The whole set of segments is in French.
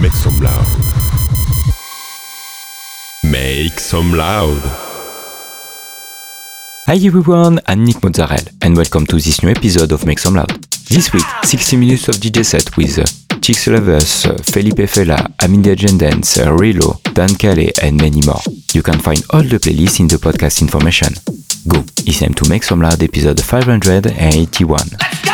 Make some loud. Make some loud. Hi everyone, I'm Nick Mozzarella and welcome to this new episode of Make Some Loud. This week, 60 minutes of DJ set with uh, Chicks Lovers, uh, Felipe Fela, Amindia Dance, uh, Rilo, Dan Calais and many more. You can find all the playlists in the podcast information. Go, it's time to Make Some Loud episode 581.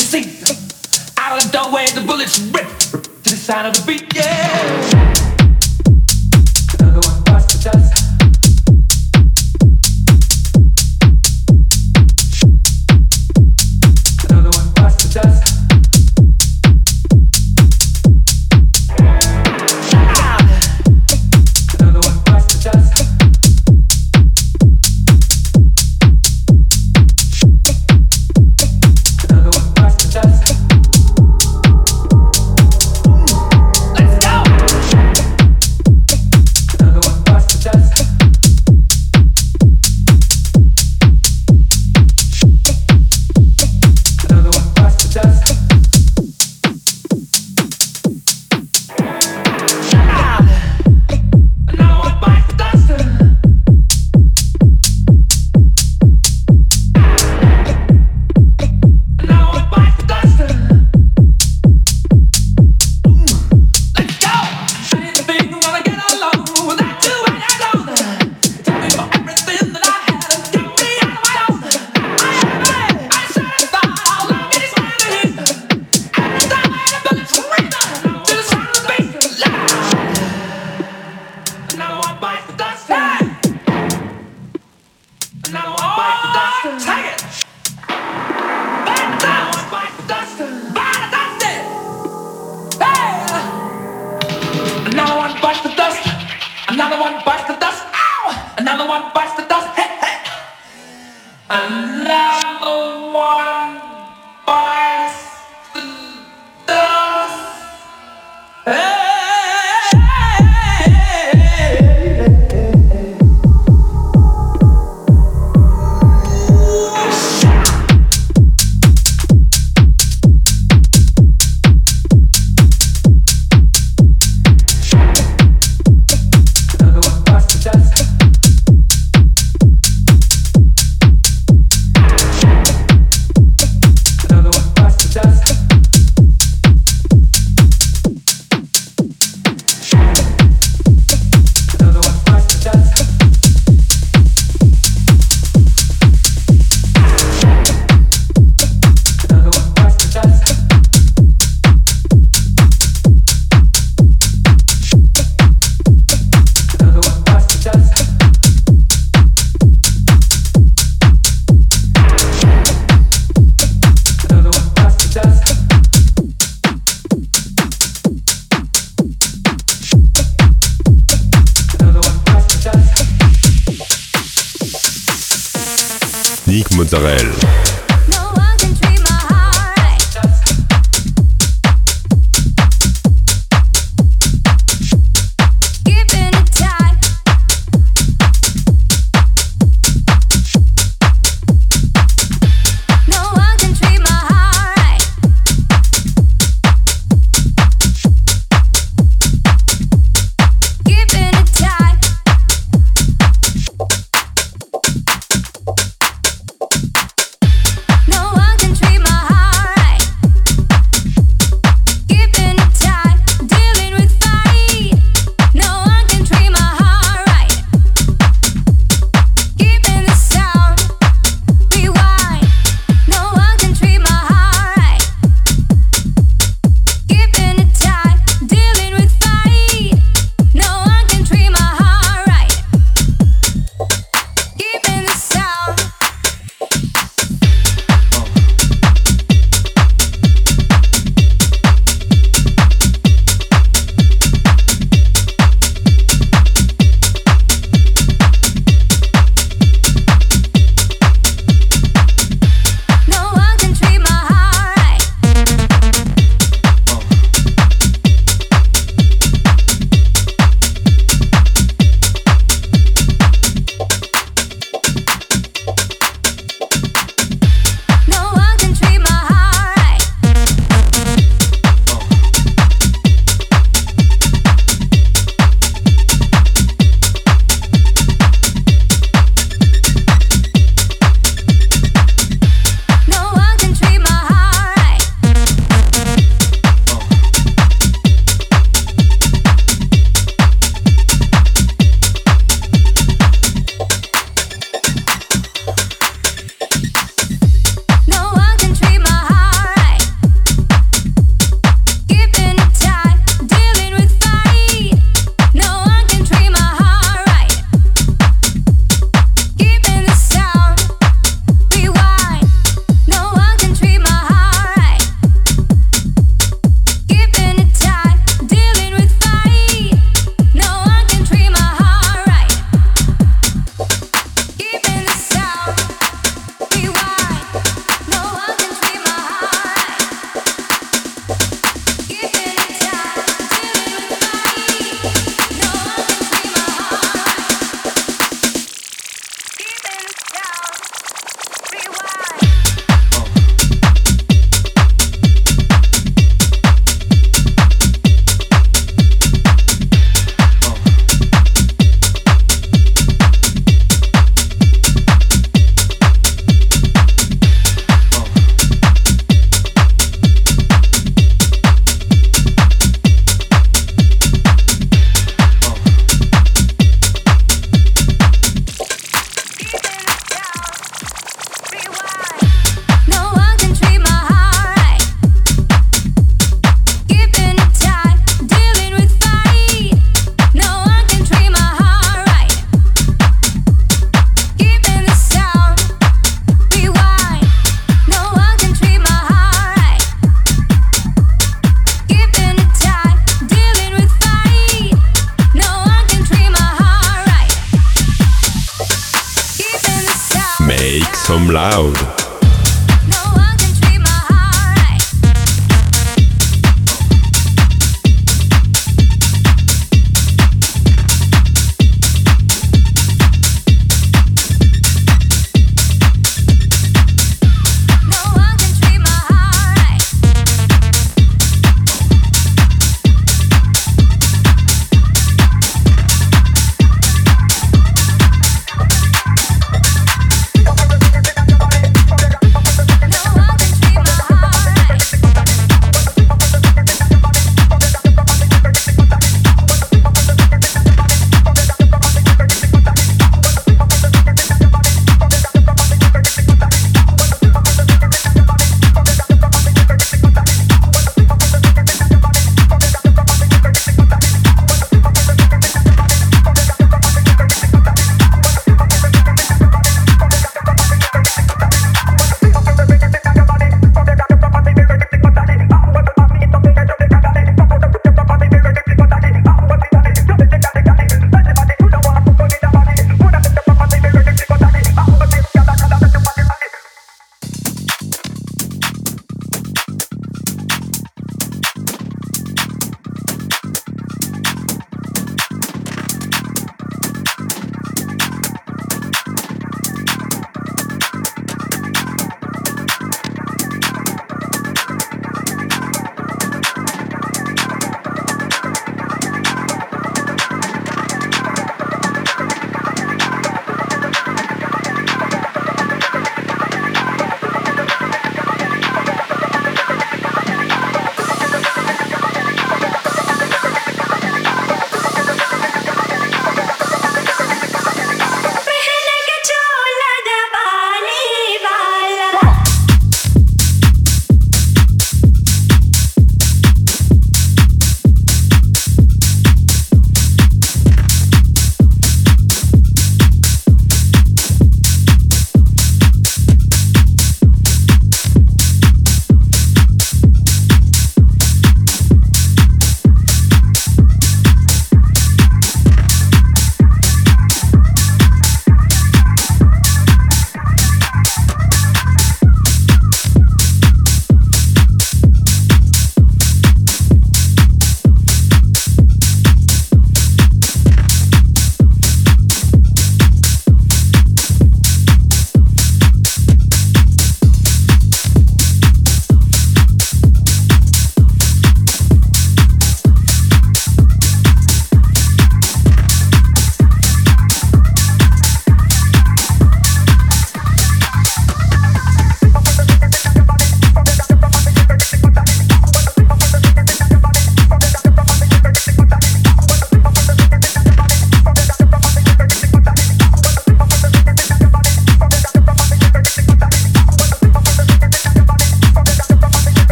you see. Out of the doorway, the bullets rip to the sound of the beat, yeah.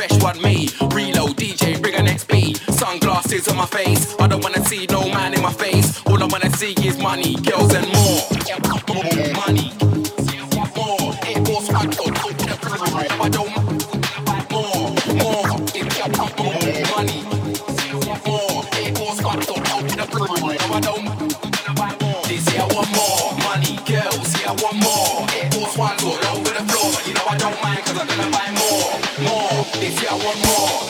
fresh one me. Reload, DJ, bring an XP. Sunglasses on my face. I don't wanna see no man in my face. All I wanna see is money, girls, and more. more.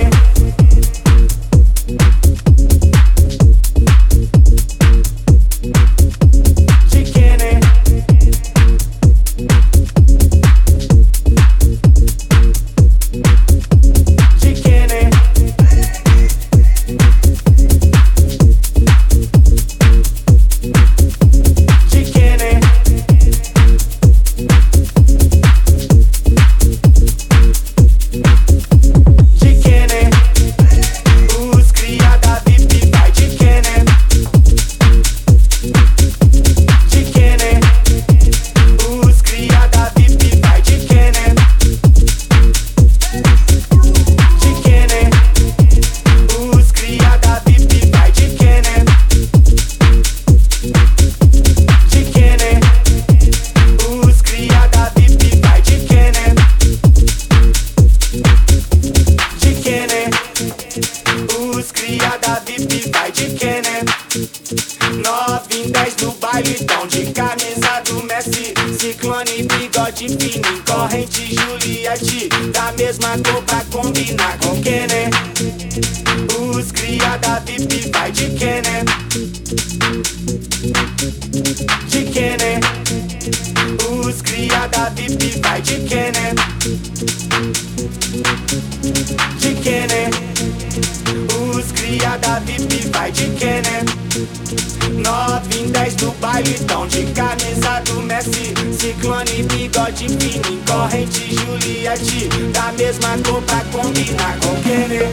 corte fino, em corrente Juliette Da mesma cor pra combinar com Kenê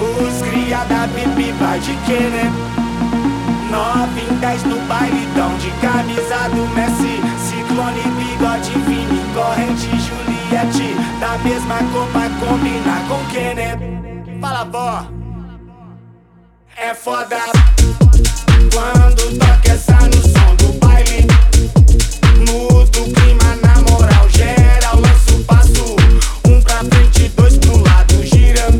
Os cria da pipi vai de Kenê Nove em dez no bailidão de camisa do Messi. Ciclone, bigode fino, em corrente Juliette Da mesma cor pra combinar com Kenê Fala, vó. É foda quando toca essa no som do baile, muda o clima. frente, dois pro lado, girando.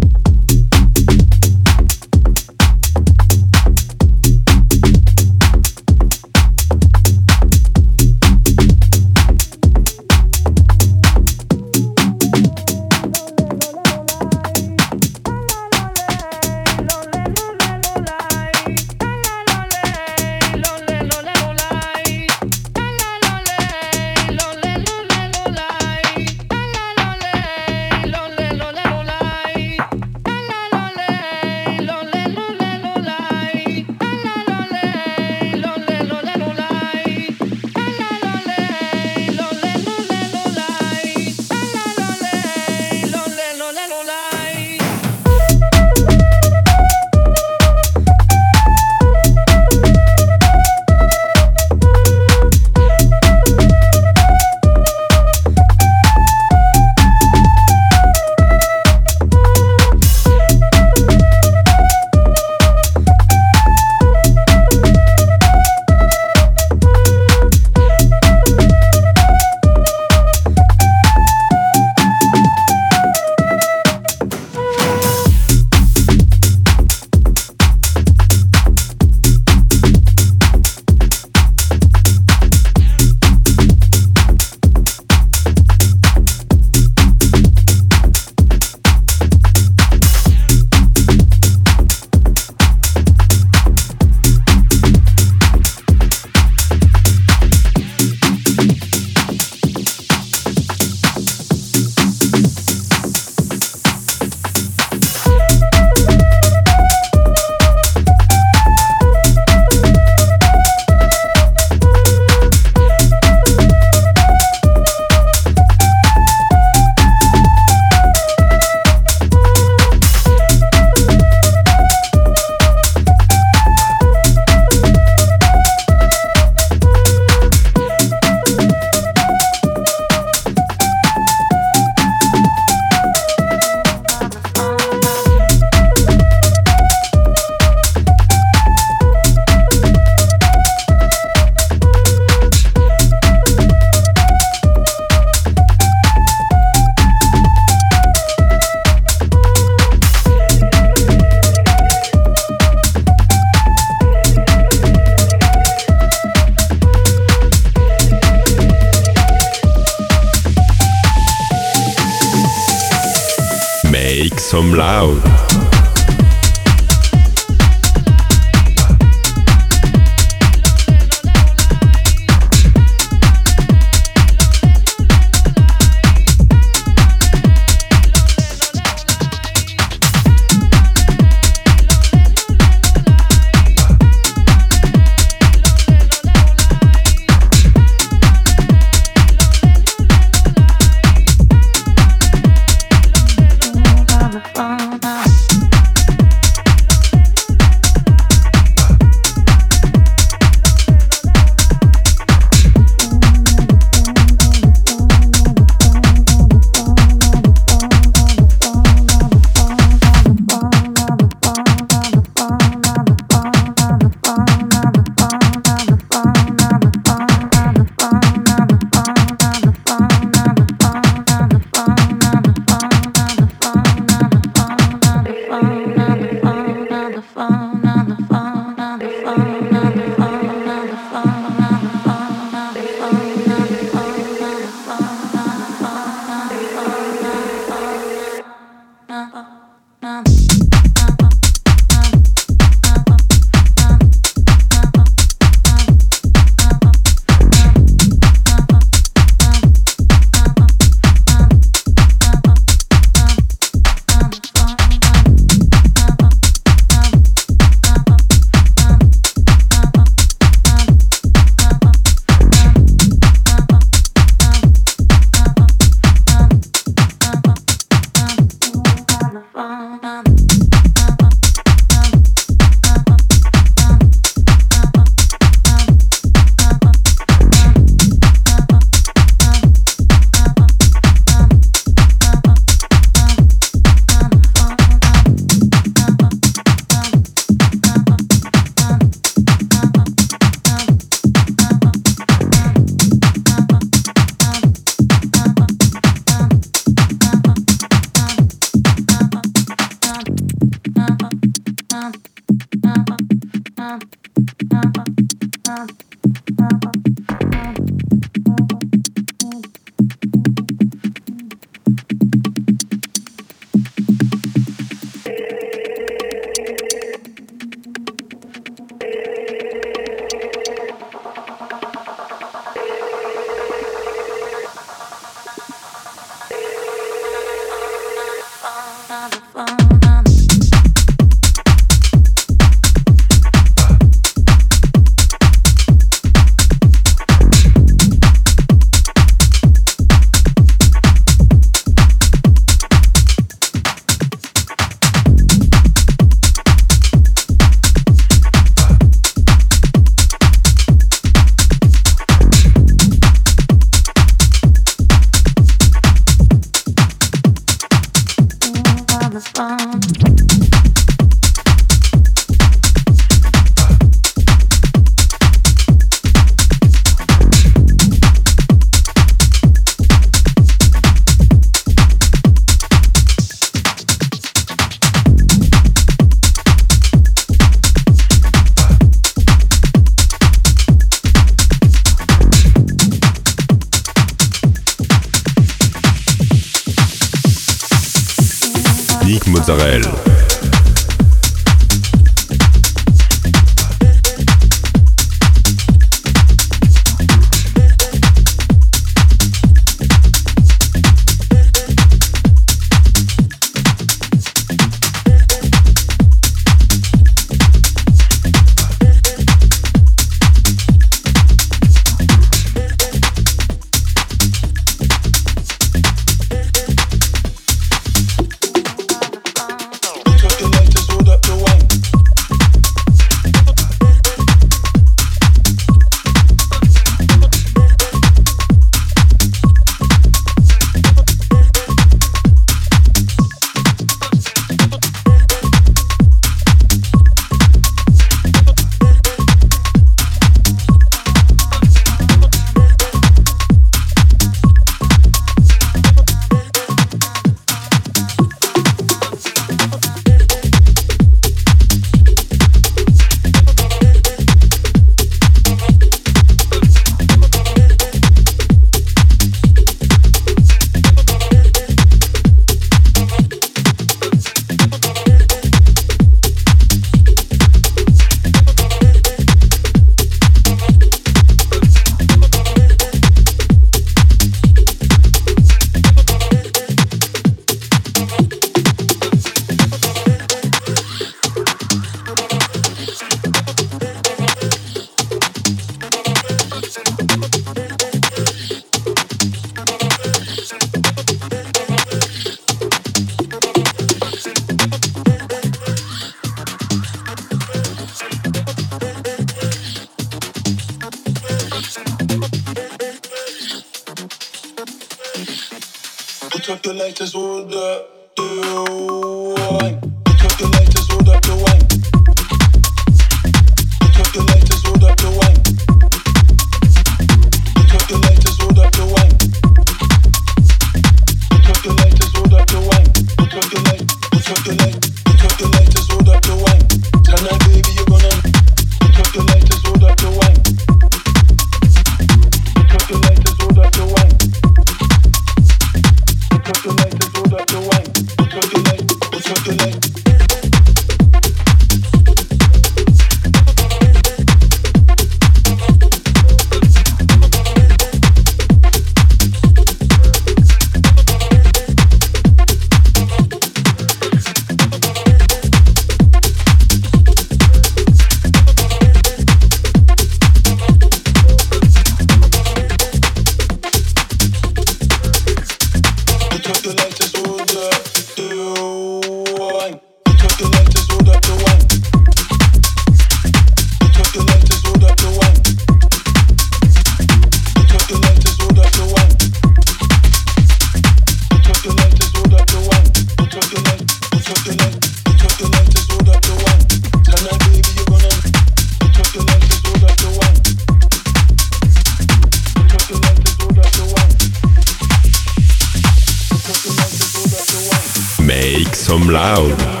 Loud.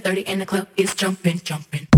30 and the club is jumping, jumping.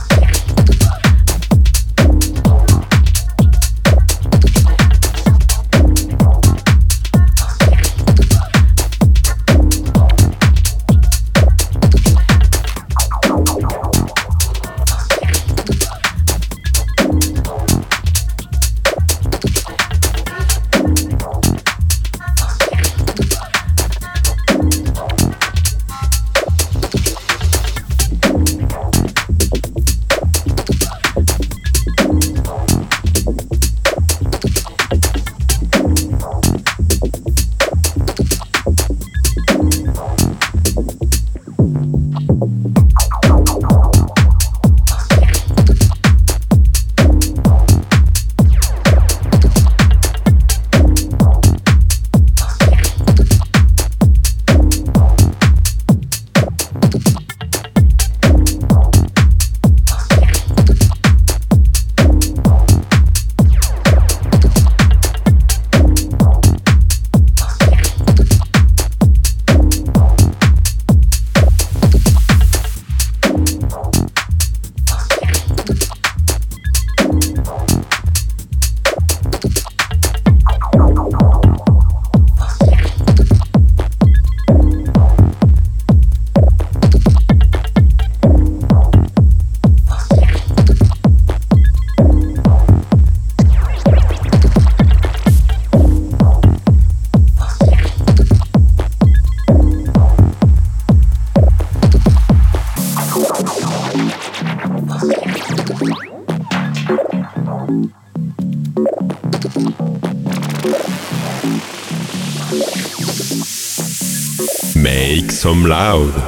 Loud.